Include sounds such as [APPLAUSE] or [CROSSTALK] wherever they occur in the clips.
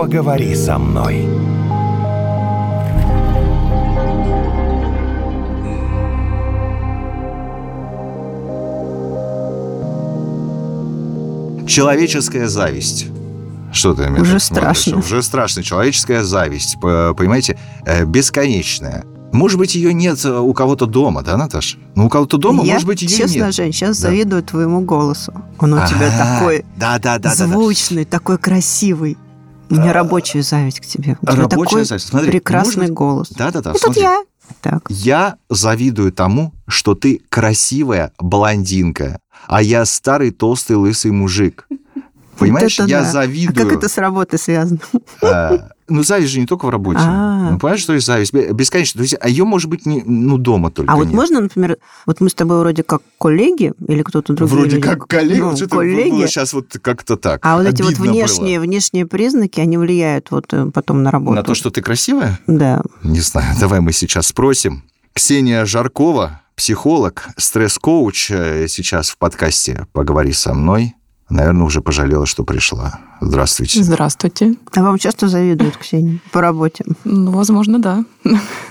Поговори со мной. Человеческая зависть. Что ты на Уже смотришь? страшно. Уже страшно. Человеческая зависть, понимаете, э, бесконечная. Может быть, ее нет э, у кого-то дома, да, Наташа? Ну, у кого-то дома, я, может быть, ее честно, нет. Жень, сейчас Да. завидую твоему голосу. Он у тебя А, такой Да, да, да, да, да. звучный, такой красивый. У меня А, рабочая зависть к тебе. У рабочая такой зависть. Смотри, прекрасный быть- голос. Да, да, да. Ну, тут смотри. я. Так. Я завидую тому, что ты красивая блондинка, а я старый толстый лысый мужик. [LAUGHS] Понимаешь, Вот я да. завидую. А как это с работой связано? А, ну, зависть же не только в работе. А. Ну, понимаешь, что есть зависть? Бе- Бесконечно. То есть, а ее, может быть, не, ну, дома только А вот нет. можно, например, вот мы с тобой вроде как коллеги или кто-то другой? Вроде как коллеги, Ну, вот коллеги. было сейчас вот как-то так. А вот эти вот Обидно было. внешние, внешние признаки, они влияют вот э, потом на работу. На то, что ты красивая? Да. Не знаю, [LAUGHS] давай мы сейчас спросим. Ксения Жаркова, психолог, стресс-коуч, э, сейчас в подкасте «Поговори со мной». Наверное, уже пожалела, что пришла. Здравствуйте. Здравствуйте. А вам часто завидуют, Ксения, по работе? Ну, возможно, да.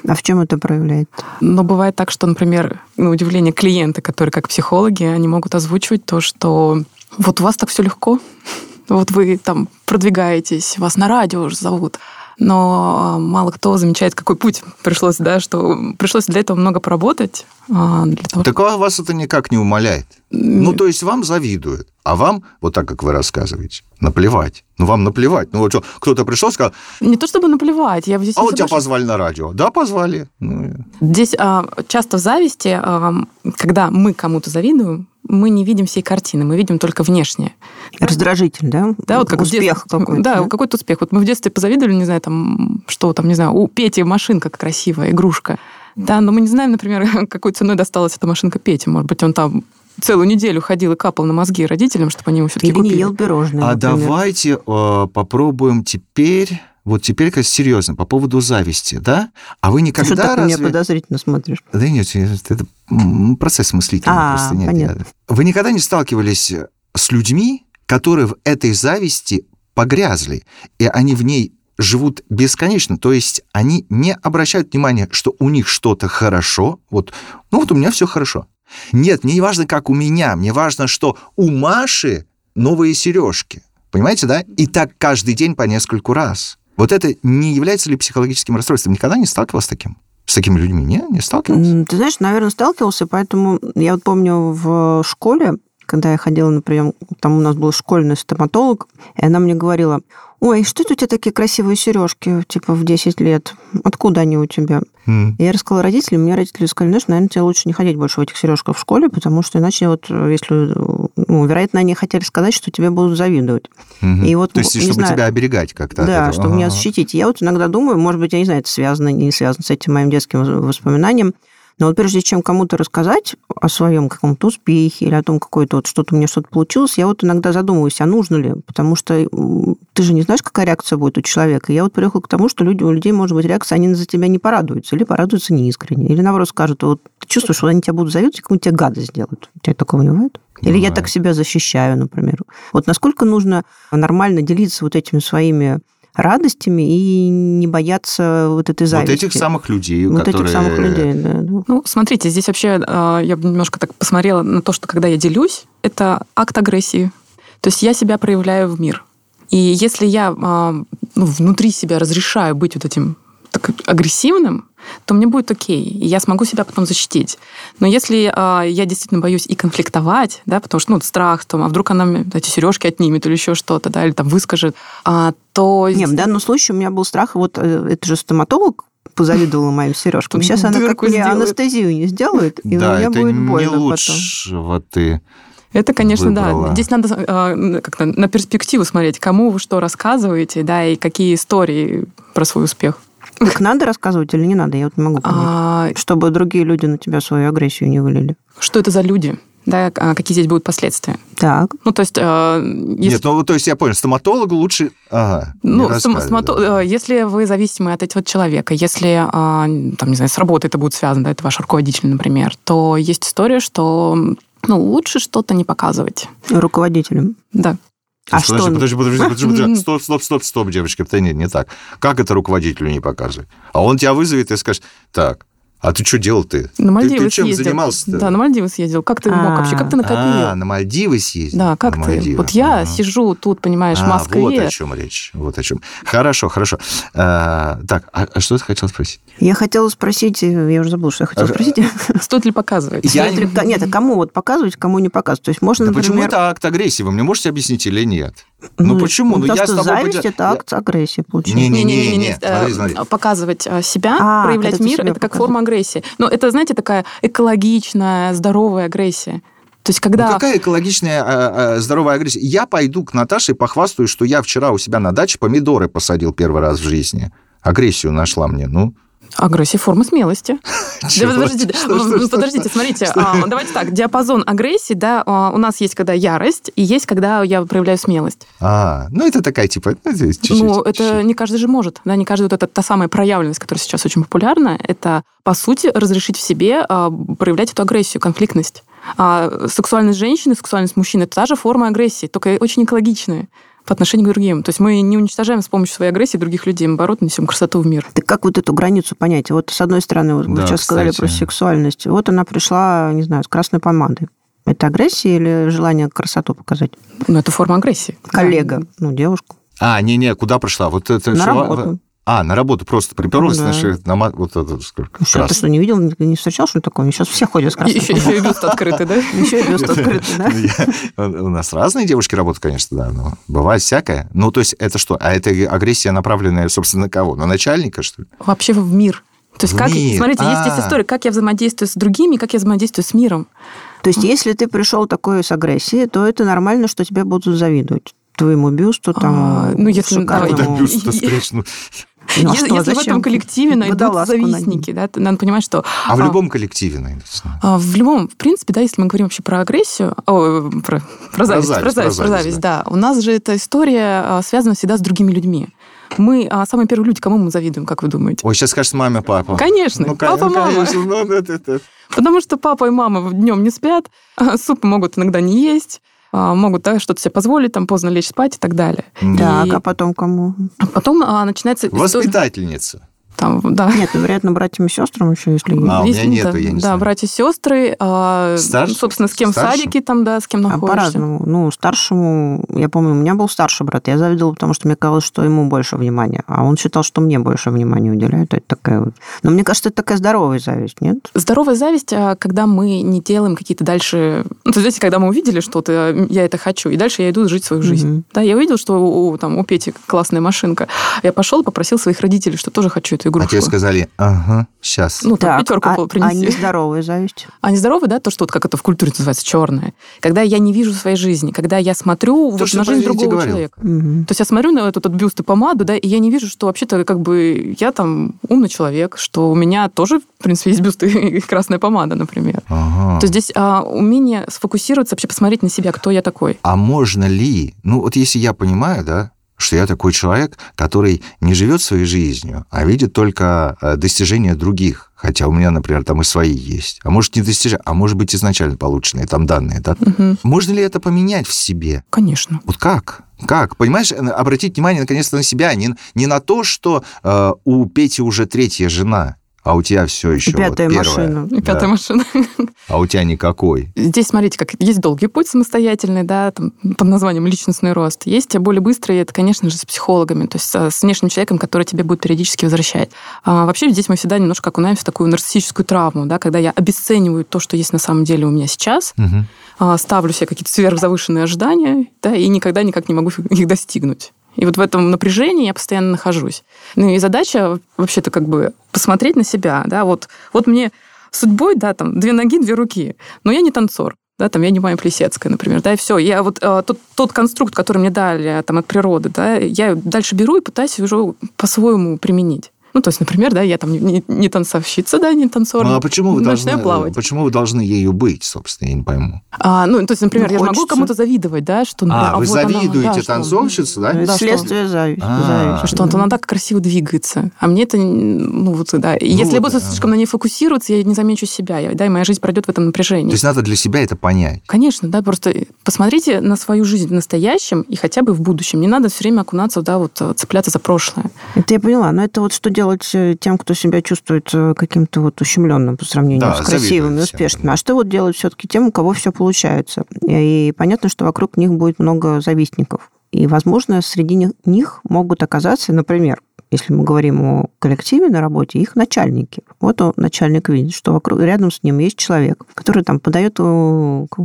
А в чем это проявляет? Но бывает так, что, например, на удивление клиенты, которые как психологи, они могут озвучивать то, что вот у вас так все легко, вот вы там продвигаетесь, вас на радио уже зовут, но а, мало кто замечает, какой путь пришлось, да, что пришлось для этого много поработать. а, Для того, Так а вас это никак не умаляет. Ну, то есть вам завидуют, а вам, вот так, как вы рассказываете, наплевать. Ну, вам наплевать. Ну, вот что, кто-то пришел, сказал, Не то чтобы наплевать, я здесь а вот тебя позвали на радио. Да, позвали. Ну, Здесь а, часто в зависти, а, когда мы кому-то завидуем, мы не видим всей картины, мы видим только внешнее. Раздражитель, да? Да, вот как Успех какой-то. Да, какой-то успех. Вот мы в детстве позавидовали, не знаю, там, что там, не знаю, у Пети машинка красивая, игрушка. Да, но мы не знаем, например, [LAUGHS] какой ценой досталась эта машинка Пете. Может быть, он там целую неделю ходил и капал на мозги родителям, чтобы они ему все-таки Или не купили. ел пирожные, А например. давайте э, попробуем теперь, вот теперь, как серьезно, по поводу зависти, да? А вы Ты никогда что так на меня разве... подозрительно смотришь? Да нет, это процесс мыслительный А, просто. Нет, понятно. нет. Вы никогда не сталкивались с людьми, которые в этой зависти погрязли, и они в ней живут бесконечно, то есть они не обращают внимания, что у них что-то хорошо, вот, ну вот у меня все хорошо. Нет, мне не важно, как у меня, мне важно, что у Маши новые сережки, понимаете, да? И так каждый день по нескольку раз. Вот это не является ли психологическим расстройством? Никогда не сталкивался с таким? С такими людьми? Не, не сталкивался? Ты знаешь, наверное, сталкивался, поэтому я вот помню в школе, когда я ходила на прием, там у нас был школьный стоматолог, и она мне говорила, ой, что это у тебя такие красивые сережки, типа в 10 лет? Откуда они у тебя? М. И я рассказала родителям, мне родители сказали, знаешь, наверное, тебе лучше не ходить больше в этих сережках в школе, потому что иначе вот, если, ну, вероятно, они хотели сказать, что тебе будут завидовать. Мгм. И вот, То есть, чтобы знаю. тебя оберегать как-то. Да, чтобы меня защитить. Я вот иногда думаю, может быть, я не знаю, это связано, не связано с этим моим детским воспоминанием, но вот прежде чем кому-то рассказать о своем каком-то успехе или о том, какое-то вот что-то у меня что-то получилось, я вот иногда задумываюсь, а нужно ли? Потому что ты же не знаешь, какая реакция будет у человека. Я вот приехала к тому, что люди, у людей может быть реакция, они за тебя не порадуются, или порадуются неискренне, или наоборот скажут, вот ты чувствуешь, что они тебя будут завидовать, какую-нибудь тебе гадость сделают. У тебя такого не бывает? Или я Бывает. так себя защищаю, например. Вот насколько нужно нормально делиться вот этими своими радостями и не бояться вот этой Вот зависти. этих самых людей, Вот которые... этих самых людей, да. Ну, смотрите, здесь вообще э, я бы немножко так посмотрела на то, что когда я делюсь, это акт агрессии. То есть я себя проявляю в мир. И если я э, ну, внутри себя разрешаю быть вот этим так, агрессивным, то мне будет окей, и я смогу себя потом защитить. Но если э, я действительно боюсь и конфликтовать, да, потому что ну, страх, там, а вдруг она мне эти сережки отнимет или еще что-то, да, или там выскажет, а, то... Не, в данном случае у меня был страх, вот э, это же стоматолог позавидовала моим сережкам. Сейчас она как мне сделает. анестезию не сделает, и да, у меня это будет не больно потом. лучшего ты... Это, конечно, выбрала. да. Здесь надо э, как-то на перспективу смотреть, кому вы что рассказываете, да, и какие истории про свой успех. Так надо рассказывать или не надо? Я вот не могу понять. А, Чтобы другие люди на тебя свою агрессию не вылили. что это за люди? Да, а какие здесь будут последствия? Так. Ну, то есть, э, если, Нет, ну, то есть я понял, стоматологу лучше... Ага, ну, стом- стомато- да. э, если вы зависимы от этого человека, если, а, там, не знаю, с работой это будет связано, да, это ваш руководитель, например, то есть история, что ну, лучше что-то не показывать. Руководителем. Да. А подожди, что? подожди, подожди, подожди, подожди. [LAUGHS] Стоп, стоп, стоп, стоп, девочка. Это нет, не так. Как это руководителю не показывать? А он тебя вызовет и скажет, так, а ты что делал ты? На Мальдивы ты, ты чем съездил. занимался Да, на Мальдивы съездил. Как ты мог А, вообще? Как ты накопил? А, на Мальдивы съездил? Да, как На ты? Мальдивы. Вот я Ага. сижу тут, понимаешь, в А, Москве. вот о чем речь. Вот о чем. Хорошо, хорошо. А, так, а, а что ты хотел спросить? Я хотела спросить, э, я уже забыла, что я хотела А, спросить. [LAUGHS] Стоит ли показывать? Я Нет, ре- Нет, а кому вот показывать, кому не показывать? То есть можно, Да почему например... это акт агрессии? Вы мне можете объяснить или нет? Ну, почему? Ну, потому я с что тобой зависть это акт агрессии, получается. Не, не, Не-не-не, э, показывать э, себя, А, проявлять мир, это как показываешь. форма агрессии. Но это, знаете, такая экологичная, здоровая агрессия. То есть, когда... Ну, какая экологичная, а, а, здоровая агрессия? Я пойду к Наташе и похвастаюсь, что я вчера у себя на даче помидоры посадил первый раз в жизни. Агрессию нашла мне, ну. Агрессия форма смелости. Подождите, подождите, смотрите, давайте так, диапазон агрессии, да, а, у нас есть когда ярость, и есть когда я проявляю смелость. А, ну это такая, типа, ну, это. Ну, это не каждый же может, да, не каждый вот эта та самая проявленность, которая сейчас очень популярна, это, по сути, разрешить в себе а, проявлять эту агрессию, конфликтность. А сексуальность женщины, сексуальность мужчины – это та же форма агрессии, только очень экологичная по отношению к другим. То есть мы не уничтожаем с помощью своей агрессии других людей, мы, наоборот, несем красоту в мир. Так как вот эту границу понять? Вот с одной стороны, вот вы Да, сейчас сказали про кстати. сексуальность. Вот она пришла, не знаю, с красной помадой. Это агрессия или желание красоту показать? Ну, это форма агрессии. Коллега, ну, девушку. А, не-не, куда пришла? Вот это На шла- работу. А, на работу просто приперлась, Да. значит, на ма- вот это сколько? Ну, Что, ты что, не видел, не- встречал, что такое? Сейчас все ходят с красной Еще, еще и бюст открытый, да? [LAUGHS] Еще и бюст открытый, да? У нас разные девушки работают, конечно, да, но бывает всякое. Ну, то есть это что? А это агрессия, направленная, собственно, на кого? На начальника, что ли? Вообще в мир. То есть, как, смотрите, есть А. здесь история, как я взаимодействую с другими, как я взаимодействую с миром. То есть, если ты пришел такой с агрессией, то это нормально, что тебе будут завидовать. Твоему бюсту, там, А, ну, если- шикарному. Да, [LAUGHS] Ну, бюст и- встреч, ну. А если что, если в этом коллективе найдут завистники, да, то надо понимать, что... А в любом коллективе найдутся. А, В любом, в принципе, да, если мы говорим вообще про агрессию, о, про, про зависть, зависть, про зависть, про про зависть, зависть, да. У нас же эта история а, связана всегда с другими людьми. Мы а, самые первые люди, кому мы завидуем, как вы думаете? Ой, сейчас скажешь мама, папа. Конечно, Ну, папа, конечно, мама. конечно, ну, это- это- Потому что папа и мама днем не спят, а, суп могут иногда не есть, а, могут да, что-то себе позволить, там поздно лечь спать и так далее. Так, И а потом кому? потом а, начинается Воспитательница. Там, да. Нет, ну, вероятно, братьям и сестрам еще, если есть. А, у меня нету, да, я не Да, знаю. братья и сестры, а, Старше? собственно, с кем Старше? в садике там, да, с кем А находишься. по-разному. Ну, старшему, я помню, у меня был старший брат. Я завидовала, потому что мне казалось, что ему больше внимания. А он считал, что мне больше внимания уделяют. Это такая вот... Но мне кажется, это такая здоровая зависть, нет? Здоровая зависть, а, когда мы не делаем какие-то дальше... Ну, то есть, когда мы увидели что-то, я это хочу, и дальше я иду жить свою жизнь. Мгм. Да, я увидел, что у, у, там, у Пети классная машинка. Я пошел и попросил своих родителей, что тоже хочу эту А игрушку. тебе сказали, ага, сейчас. Ну, там, пятерку а, принеси. а нездоровая зависть? А нездоровый, да, то, что вот как это в культуре называется, черное. Когда я не вижу своей жизни, когда я смотрю вот что на жизнь другого говорил. человека. Мгм. То есть я смотрю на этот, этот бюст и помаду, да, и я не вижу, что вообще-то как бы я там умный человек, что у меня тоже, в принципе, есть бюст [LAUGHS] и красная помада, например. Ага. То есть здесь а, умение сфокусироваться, вообще посмотреть на себя, кто я такой. А можно ли, ну вот если я понимаю, да, что я такой человек, который не живет своей жизнью, а видит только э, достижения других, хотя у меня, например, там и свои есть, а может не достижения, а может быть изначально полученные там данные, да? Мгм. Можно ли это поменять в себе? Конечно. Вот как? Как? Понимаешь, э, обратить внимание наконец-то на себя, не, не на то, что э, у Пети уже третья жена, а у тебя все еще пятая вот первая. машина. И [LAUGHS] пятая Да. машина. А у тебя никакой. Здесь, смотрите, как есть долгий путь самостоятельный, да, там, под названием личностный рост. Есть более быстрый, это, конечно же, с психологами, то есть а, с внешним человеком, который тебе будет периодически возвращать. А вообще здесь мы всегда немножко окунаемся в такую нарциссическую травму, да, когда я обесцениваю то, что есть на самом деле у меня сейчас, а, ставлю себе какие-то сверхзавышенные ожидания, да, и никогда никак не могу их достигнуть. И вот в этом напряжении я постоянно нахожусь. Ну и задача вообще-то как бы посмотреть на себя, да, вот, вот мне судьбой, да, там, две ноги, две руки, но я не танцор, да, там, я не Майя Плесецкая, например, да, и все. Я вот э, тот, тот конструкт, который мне дали там от природы, да, я дальше беру и пытаюсь уже по-своему применить. Ну, то есть, например, да, я там не, не танцовщица, да, не танцор. Ну, а почему вы, должны, начинаю плавать. почему вы должны ею быть, собственно, я не пойму. А, ну, то есть, например, Ну, я же могу хочется. кому-то завидовать, да, что... ну, А, вы вот она, завидуете да, что- танцовщице, да? Да, что- Следствие. А. Что вот она так красиво двигается. А мне это, ну, вот, да. И если я вот, буду да. слишком на ней фокусироваться, я не замечу себя. Я- Да, и моя жизнь пройдет в этом напряжении. То есть надо для себя это понять. Конечно, да, просто посмотрите на свою жизнь в настоящем и хотя бы в будущем. Не надо все время окунаться, да, вот э, цепляться за прошлое. Это я поняла. Но это вот что делать э, тем, кто себя чувствует э, каким-то вот ущемленным по сравнению Да, с красивыми, всем, успешными. А что вот делать все-таки тем, у кого все получается? И понятно, что вокруг них будет много завистников. И, возможно, среди них могут оказаться, например, если мы говорим о коллективе на работе, их начальники. Вот он, начальник видит, что вокруг, рядом с ним есть человек, который там подает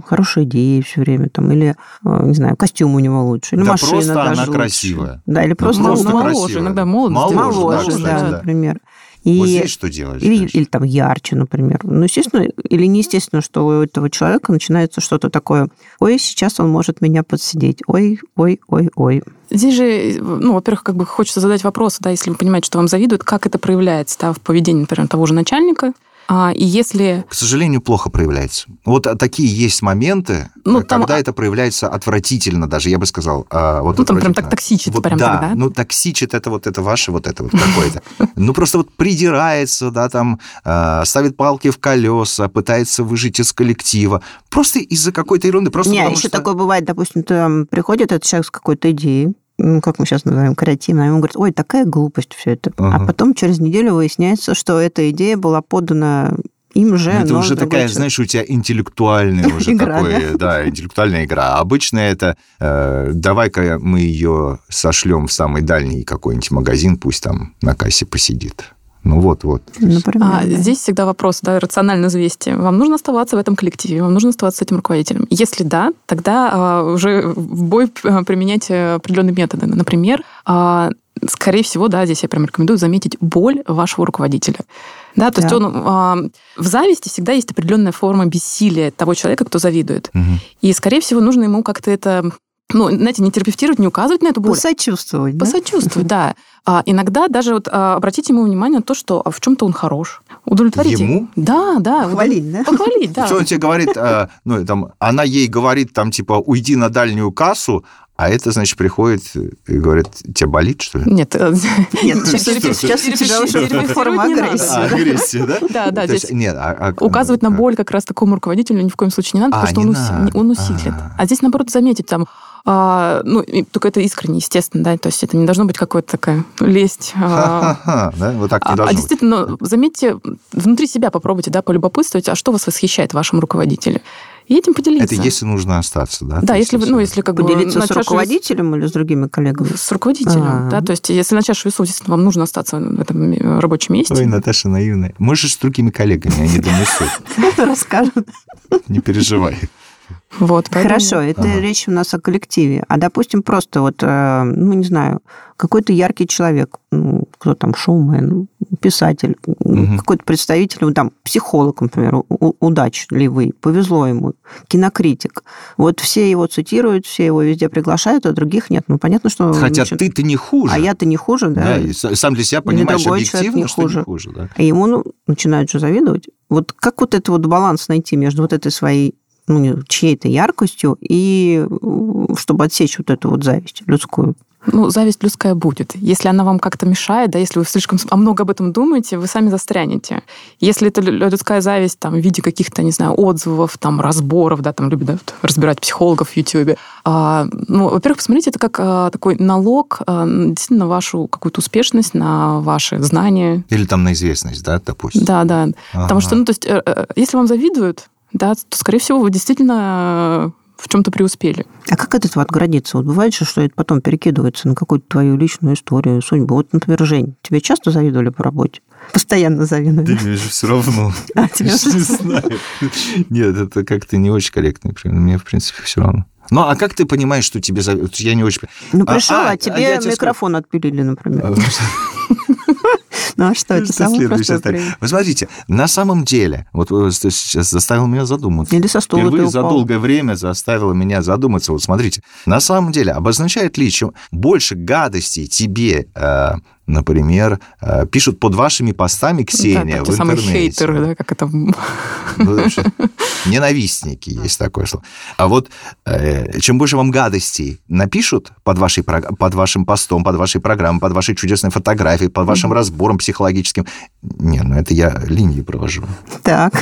хорошие идеи все время, там, или, э, не знаю, костюм у него лучше, или Да машина просто даже она лучше. красивая. Да, или просто, Ну, Просто моложе, красивая. иногда молодость Моложе, делает. да, моложе, кстати, да, да. например. И, Вот здесь что делать? или, или там ярче, например. Ну, естественно, или неестественно, что у этого человека начинается что-то такое. Ой, сейчас он может меня подсидеть. Ой, ой, ой, ой. Здесь же, ну, во-первых, как бы хочется задать вопрос, да, если вы понимаете, что вам завидуют, как это проявляется, да, в поведении, например, того же начальника. А, и если К сожалению, плохо проявляется. Вот а, такие есть моменты, Ну, э, там, когда а- это проявляется отвратительно даже, я бы сказал. а, вот Ну, там прям так токсичит Вот прям да, так, да? ну токсичит это вот это ваше вот это вот какое-то. [LAUGHS] Ну просто вот придирается, да, там ставит палки в колеса, пытается выжить из коллектива. Просто из-за какой-то ерунды. Просто Не, еще такое бывает, допустим, приходит этот человек с какой-то идеей, ну, как мы сейчас называем, креативной, и он говорит, ой, такая глупость все это. А Ага. потом через неделю выясняется, что эта идея была подана им же, Ну, это уже такая, человек. знаешь, у тебя интеллектуальная [LAUGHS] уже Игра, да, интеллектуальная игра. А Обычно это э, давай-ка мы ее сошлем в самый дальний какой-нибудь магазин, пусть там на кассе посидит. Ну вот, вот. Например, А, да. Здесь всегда вопрос, да, рационально взвесьте. Вам нужно оставаться в этом коллективе, вам нужно оставаться с этим руководителем. Если да, тогда а, уже в бой а, применять э, определенные методы. Например, а, скорее всего, да, здесь я прям рекомендую заметить боль вашего руководителя. Да, то есть Да. он а, в зависти всегда есть определенная форма бессилия того человека, кто завидует. Мгм. И, скорее всего, нужно ему как-то это, ну, знаете, не терапевтировать, не указывать на эту боль, Посочувствовать, да? Посочувствовать, да. [LAUGHS] А иногда даже вот а, обратите ему внимание на то, что а в чем-то он хорош. Удовлетворите. Ему? Да, да. Хвалить, да? Похвалить, да. Что он тебе говорит, э, ну, там, она ей говорит, там, типа, уйди на дальнюю кассу, а это, значит, приходит и говорит, тебя болит, что ли? Нет, э, Нет, [LAUGHS] сейчас, Перепи- сейчас у тебя уже форма агрессии. А, агрессия, да? Да, да, здесь нет, а- а- указывать на боль как раз такому руководителю ни в коем случае не надо, А, потому что он, усилит. А. А здесь, наоборот, заметить там, а, ну, и только это искренне, естественно, да, то есть это не должно быть какая-то такая лесть. а, Ха-ха-ха, да, вот так не А, а должно быть. действительно, заметьте, внутри себя попробуйте, да, полюбопытствовать, а что вас восхищает в вашем руководителе. И этим поделиться. Это если нужно остаться, да? Да, если, вы- ну, если как бы Поделиться с руководителем или с другими коллегами? С руководителем, А. да, то есть если на чашу весов действительно вам нужно остаться в этом рабочем месте, Ой, Наташа наивная. Можешь с другими коллегами, они донесут. [LAUGHS] Расскажут. Не переживай. Вот, поэтому- Хорошо, это Ага. речь у нас о коллективе. А, допустим, просто вот, э, ну, не знаю, какой-то яркий человек, ну, кто там, шоумен, писатель, Мгм. какой-то представитель, ну, там, психолог, например, удачливый, повезло ему, кинокритик. Вот все его цитируют, все его везде приглашают, а других нет. Ну, понятно, что... Хотя начи- ты-то не хуже. А я-то не хуже, да? Да, и сам для себя понимаешь объективно, не что хуже. не хуже, да. А ему ну, начинают же завидовать. Вот как вот этот вот баланс найти между вот этой своей ну, чьей-то яркостью и чтобы отсечь вот эту вот зависть людскую? Ну, зависть людская будет. Если она вам как-то мешает, да, если вы слишком а много об этом думаете, вы сами застрянете. Если это лю- людская зависть там, в виде каких-то, не знаю, отзывов, там, разборов, да, там любят да, разбирать психологов в Ютьюбе. А, ну, во-первых, посмотрите, это как а, такой налог а, действительно на вашу какую-то успешность, на ваши знания. Или там на известность, да, допустим. Да, да. Потому Ага. что, ну, то есть, э, э, если вам завидуют, да, то, скорее всего, вы действительно э, в чем-то преуспели. А как от этого отгородиться? Вот бывает же, что это потом перекидывается на какую-то твою личную историю, судьбу. Вот, например, Жень, тебе часто завидовали по работе? Постоянно завидовали. мне же все равно. [LAUGHS] А, тебе Я уже ж не знаю. Нет, это как-то не очень корректно. пример. Мне, в принципе, все равно. Ну, а как ты понимаешь, что тебе завидуют? Я не очень... Ну, А, пришел, а, а, а тебе тебе микрофон отпилили, например. [LAUGHS] Ну, а что, это самое простое. Вы смотрите, на самом деле, вот вы сейчас заставил меня задуматься. Или со стула ты Впервые за долгое время заставило меня задуматься. Вот смотрите, на самом деле, обозначает ли чем больше гадостей тебе э, например, э, пишут под вашими постами, Ксения, да, в интернете. хейтеры, да, как это... Ну, вообще, Ненавистники есть такое слово. А вот э, чем больше вам гадостей напишут под, вашей, под вашим постом, под вашей программой, под вашей чудесной фотографией, под вашим разбором психологическим, не, ну это я линии провожу, Так.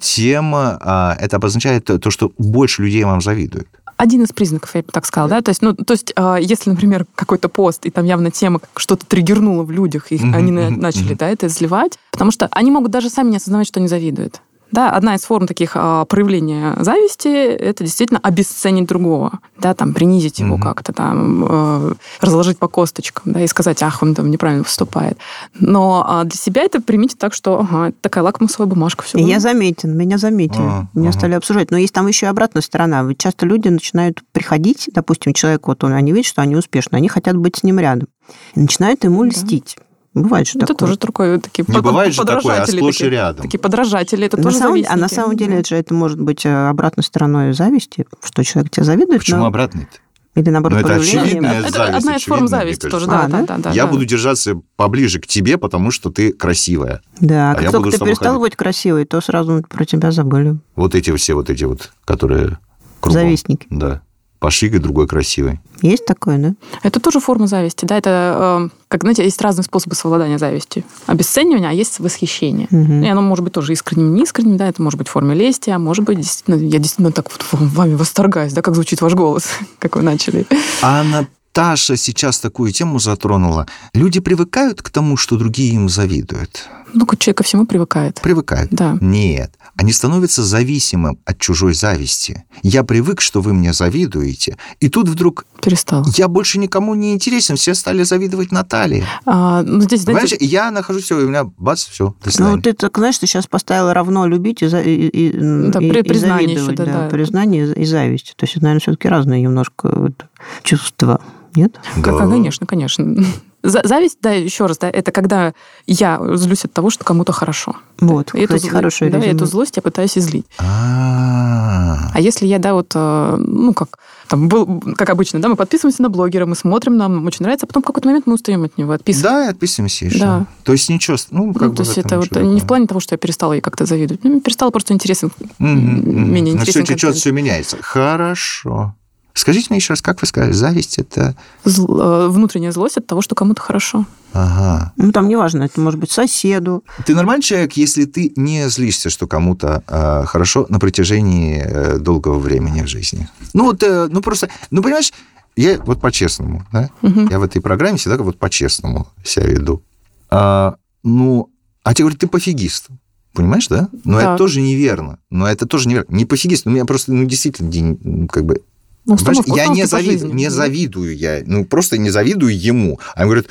тем а, это обозначает то, что больше людей вам завидуют. Один из признаков, я бы так сказала, да, то есть, ну, то есть, а, если, например, какой-то пост, и там явно тема что-то триггернуло в людях, и они начали, да, это изливать, потому что они могут даже сами не осознавать, что они завидуют. Да, одна из форм таких а, проявления зависти – это действительно обесценить другого, да, там, принизить его Мгм. как-то, там, э, разложить по косточкам, да, и сказать, ах, он там неправильно поступает. Но а, для себя это примите так, что, ага, это такая лакмусовая бумажка, все. И я заметен, меня заметили, А, меня стали обсуждать. Но есть там еще и обратная сторона. Ведь часто люди начинают приходить, допустим, человек, вот он, они видят, что они успешны, они хотят быть с ним рядом. И начинают ему Да. льстить. Бывает же Это такое. тоже такое, такие Не под- бывает же такое, а и такие. рядом. Такие подражатели, это На тоже самом- а на самом деле Да. это же это может быть э, обратной стороной зависти, что человек тебя завидует, Почему но- обратно-то? или наоборот Ну, это проявление. очевидная Это зависть, одна из форм зависти тоже, да, А, да, да? да, да. Я да. буду держаться поближе к тебе, потому что ты красивая. Да, А как я только буду ты перестал ходить. быть красивой, то сразу про тебя забыли. Вот эти все вот эти вот, которые кругом. Завистники. Да. Пошикай другой красивый. Есть такое, да? Это тоже форма зависти, да, это, э, как, знаете, есть разные способы совладания завистью. Обесценивание, а есть восхищение. Мгм. И оно может быть тоже искренним, неискренним, да, это может быть в форме лести, а может быть, действительно, я действительно так вот вами восторгаюсь, да, как звучит ваш голос, [LAUGHS] как вы начали. А Наташа сейчас такую тему затронула. Люди привыкают к тому, что другие им завидуют. Ну, человек ко всему привыкает. Привыкают. Да. Нет. Они становятся зависимым от чужой зависти. Я привык, что вы мне завидуете. И тут вдруг Перестал. я больше никому не интересен. Все стали завидовать Наталье. А, ну, здесь, знаете, Понимаешь, я нахожусь, все, и у меня бац, все, до Ну, свидания. ты так, знаешь, ты сейчас поставила равно любить и, и, и- Да, и- при- и признание завидовать, еще, да, да. Признание и зависть. То есть, это, наверное, все-таки разные немножко вот чувства, нет? Как- Да. Конечно, конечно. За- Зависть, да, еще раз, да, это когда я злюсь от того, что кому-то хорошо. Вот, эту, кстати, хорошее да, резюме. эту злость я пытаюсь излить. А, А если я, да, вот, э, ну, как, там, был, как обычно, да, мы подписываемся на блогера, мы смотрим, нам очень нравится, а потом в какой-то момент мы устаем от него, отписываем. Да, и отписываемся еще. Да. То есть ничего, ну, как Ну, бы то есть это вот ничего не в плане того, что я перестала ей как-то завидовать. Ну, мне перестало просто интересен, Мгм, менее мгм. Но все интересен течет, все меняется. Хорошо. Скажите мне еще раз, как вы сказали, зависть это... Зл- э, внутренняя злость от того, что кому-то хорошо. Ага. Ну, там неважно, это может быть соседу. Ты нормальный человек, если ты не злишься, что кому-то э, хорошо на протяжении э, долгого времени в жизни. Ну, вот, э, ну, просто, ну, понимаешь, я вот по-честному, да? Мгм. Я в этой программе всегда вот по-честному себя веду. А, ну, а тебе говорят, ты пофигист. Понимаешь, да? Но это Так. тоже неверно. Но это тоже неверно. Не пофигист, у меня просто, ну, действительно, день, как бы... Ну, я не, жизни. не завидую я, ну, просто не завидую ему. А они говорят,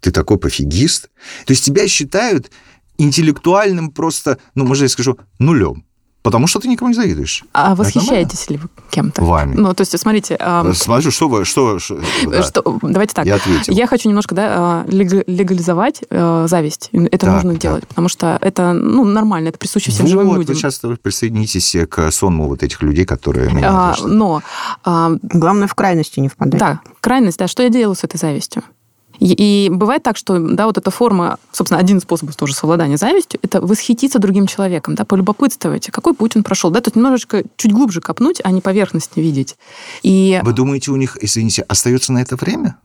ты такой пофигист. То есть тебя считают интеллектуальным просто, ну, можно я скажу, нулем. Потому что ты никому не завидуешь. А восхищаетесь ли вы кем-то? Вами. Ну, то есть, смотрите, а, Смотрю, что вы... Что, что- [LAUGHS] да, что- давайте так. Я ответил. Я хочу немножко да, а, лег- легализовать э, зависть. Это Так, нужно так. делать, потому что это ну, нормально, это присуще всем вот, живым вы людям. сейчас присоединитесь к сонму вот этих людей, которые меня А, но, а, Главное, в крайности не впадать. да, крайность, да, что я делаю с этой завистью? И, бывает так, что, да, вот эта форма, собственно, один из способов тоже совладания завистью, это восхититься другим человеком, да, полюбопытствовать, какой путь он прошел, да, тут немножечко чуть глубже копнуть, а не поверхностно видеть. И Вы думаете, у них, извините, остается на это время?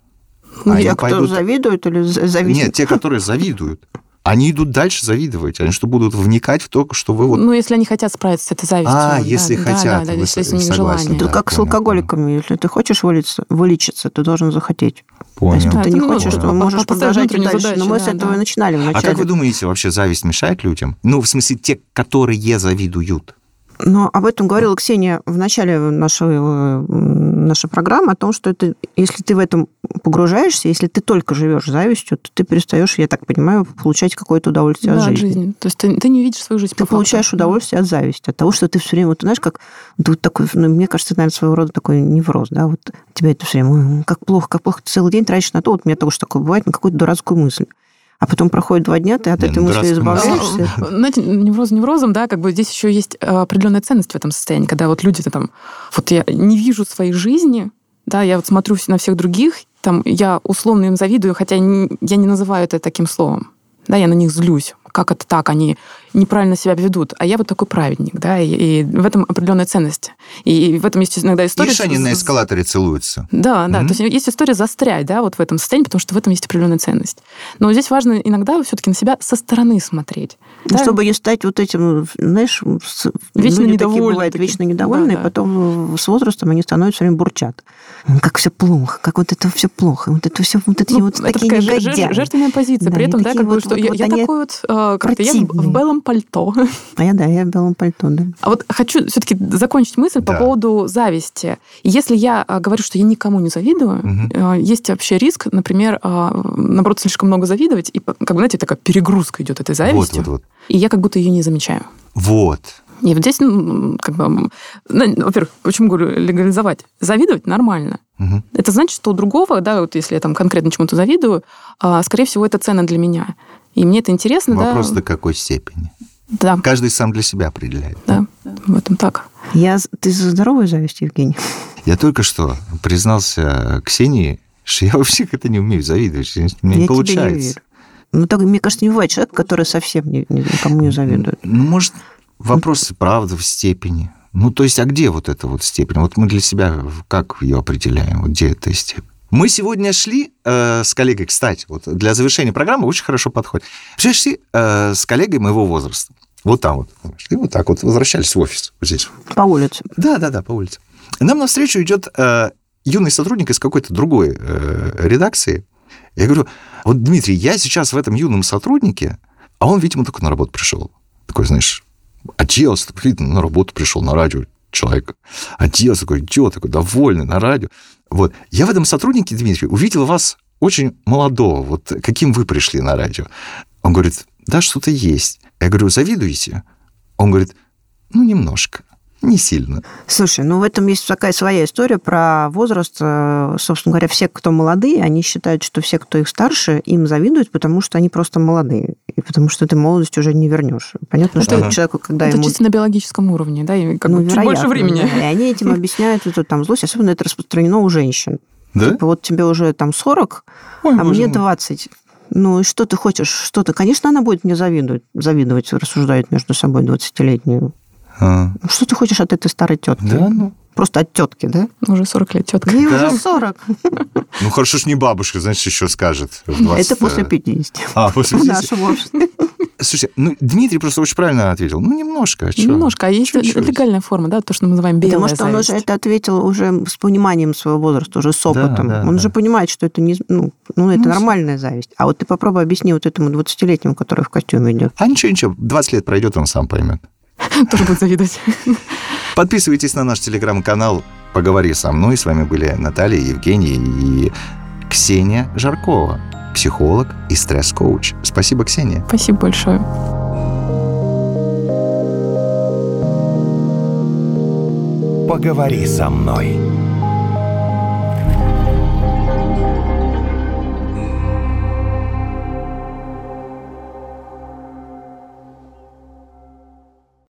Ну, Они те, кто пойдут- завидует или за- зависит? Нет, те, которые завидуют. Они идут дальше завидовать. Они что, будут вникать в то, что вы вот... ну, если они хотят справиться с этой завистью. А, да, если да, хотят, да, да, вы если с- желание. Это Да, как с понял, алкоголиками. Если ты хочешь вылечиться, вылечиться, ты должен захотеть. А если Понял. ты Да, не ну, хочешь, да, то можешь продолжать дальше. задачу, Но мы с да, этого да. и начинали А вначале. как вы думаете, вообще зависть мешает людям? Ну, в смысле, те, которые завидуют. Но об этом говорила Ксения в начале нашей, э, нашей программы, о том, что это, если ты в этом погружаешься, если ты только живешь завистью, то ты перестаешь, я так понимаю, получать какое-то удовольствие Да, от от жизни. жизни. То есть ты, ты не видишь свою жизнь Ты по факту. получаешь удовольствие от зависти, от того, что ты все время, вот, ты знаешь, как вот вот такой, ну, мне кажется, это, наверное, своего рода такой невроз, да, вот тебя это все время, «Ой, как плохо, как плохо, ты целый день тратишь на то, вот у меня тоже такое бывает, на какую-то дурацкую мысль. А потом проходит два дня, ты от этой ну, мысли избавляешься. А, Знаете, невроз неврозом, да, как бы здесь еще есть э, определенная ценность в этом состоянии, когда вот люди-то там, вот я не вижу своей жизни, да, я вот смотрю на всех других, там, я условно им завидую, хотя я не называю это таким словом. Да, я на них злюсь как это так, они неправильно себя ведут. А я вот такой праведник, да, и, и в этом определенная ценность. И, и в этом есть иногда история... Видишь, они на эскалаторе целуются. Да, да, mm-hmm. то есть есть история застрять, да, вот в этом состоянии, потому что в этом есть определенная ценность. Но здесь важно иногда все-таки на себя со стороны смотреть. Ну, да? Чтобы не стать вот этим, знаешь, вечно недовольны. бывают такие. вечно недовольные, да, да. потом с возрастом они становятся все время бурчат. Как все плохо, как вот это все плохо, вот это все, вот эти ну, вот это такие такая негодяи. жертвенная позиция. Да, При этом, да, как вот, бы, что вот, я, вот я такой вот, э, как-то я в, в белом пальто. [LAUGHS] А я, да, я в белом пальто, да. А вот хочу все-таки закончить мысль да. по поводу зависти. Если я э, говорю, что я никому не завидую, угу. есть вообще риск, например, наоборот, слишком много завидовать, и, как бы, знаете, такая перегрузка идет этой завистью. Вот, вот, вот. И я как будто ее не замечаю. Вот. И вот здесь, ну, как бы, ну, во-первых, почему говорю легализовать? Завидовать нормально. Угу. Это значит, что у другого, да, вот если я там конкретно чему-то завидую, скорее всего, это ценно для меня. И мне это интересно, Вопрос да. до какой степени? Да. Каждый сам для себя определяет. Да, да. в этом так. Я... Ты за здоровую зависть, Евгений? Я только что признался Ксении, что я вообще это не умею завидовать. Мне я не получается. Тебе не верю. Ну, так, мне кажется, не бывает человека, который совсем никому не завидует. Ну, может, вопрос, правда, в степени. Ну, то есть, а где вот эта вот степень? Вот мы для себя как ее определяем? Вот где эта степень? Мы сегодня шли э, с коллегой, кстати, вот для завершения программы очень хорошо подходит. Все шли э, с коллегой моего возраста. Вот там вот. И вот так вот возвращались в офис. Вот здесь. По улице. Да, да, да, по улице. Нам навстречу идет э, юный сотрудник из какой-то другой э, редакции. Я говорю, вот, Дмитрий, я сейчас в этом юном сотруднике, а он, видимо, только на работу пришел. Такой, знаешь, оделся, на работу пришел, на радио человек. Оделся, такой идет, такой довольный, на радио. Вот. Я в этом сотруднике, Дмитрий, увидел вас очень молодого, вот каким вы пришли на радио. Он говорит, да, что-то есть. Я говорю, завидуете? Он говорит, ну, немножко. Не сильно. Слушай, ну в этом есть такая своя история про возраст. Э, собственно говоря, все, кто молодые, они считают, что все, кто их старше, им завидуют, потому что они просто молодые. И потому что ты молодость уже не вернешь. Понятно, это, что человеку, когда это ему... чисто на биологическом уровне, да, и как ну, бы чуть больше времени. Да, и они этим [LAUGHS] объясняют эту там злость. Особенно это распространено у женщин. Да? Типа вот тебе уже там 40, Ой, а мне 20. Ну и что ты хочешь? Что ты? Конечно, она будет мне завидовать, завидовать рассуждают между собой 20-летнюю. А. Ну, что ты хочешь от этой старой тетки? Да, ну. Просто от тетки, да? Уже 40 лет тетка. Ей да. уже 40. Ну, хорошо, что не бабушка, значит, еще скажет. 20... Это после 50. А, после 50. Слушайте, ну, Дмитрий просто очень правильно ответил. Ну, немножко. А немножко. А есть Чуть-чуть. легальная форма, да, то, что мы называем белая Потому что зависть. он уже это ответил уже с пониманием своего возраста, уже с опытом. Да, да, он да. же понимает, что это не, ну, ну это ну, нормальная зависть. А вот ты попробуй объясни вот этому 20-летнему, который в костюме идет. А ничего, ничего, 20 лет пройдет, он сам поймет. [LAUGHS] Тоже будет завидовать. Подписывайтесь на наш телеграм-канал «Поговори со мной». С вами были Наталья, Евгений и Ксения Жаркова, психолог и стресс-коуч. Спасибо, Ксения. Спасибо большое. «Поговори со мной».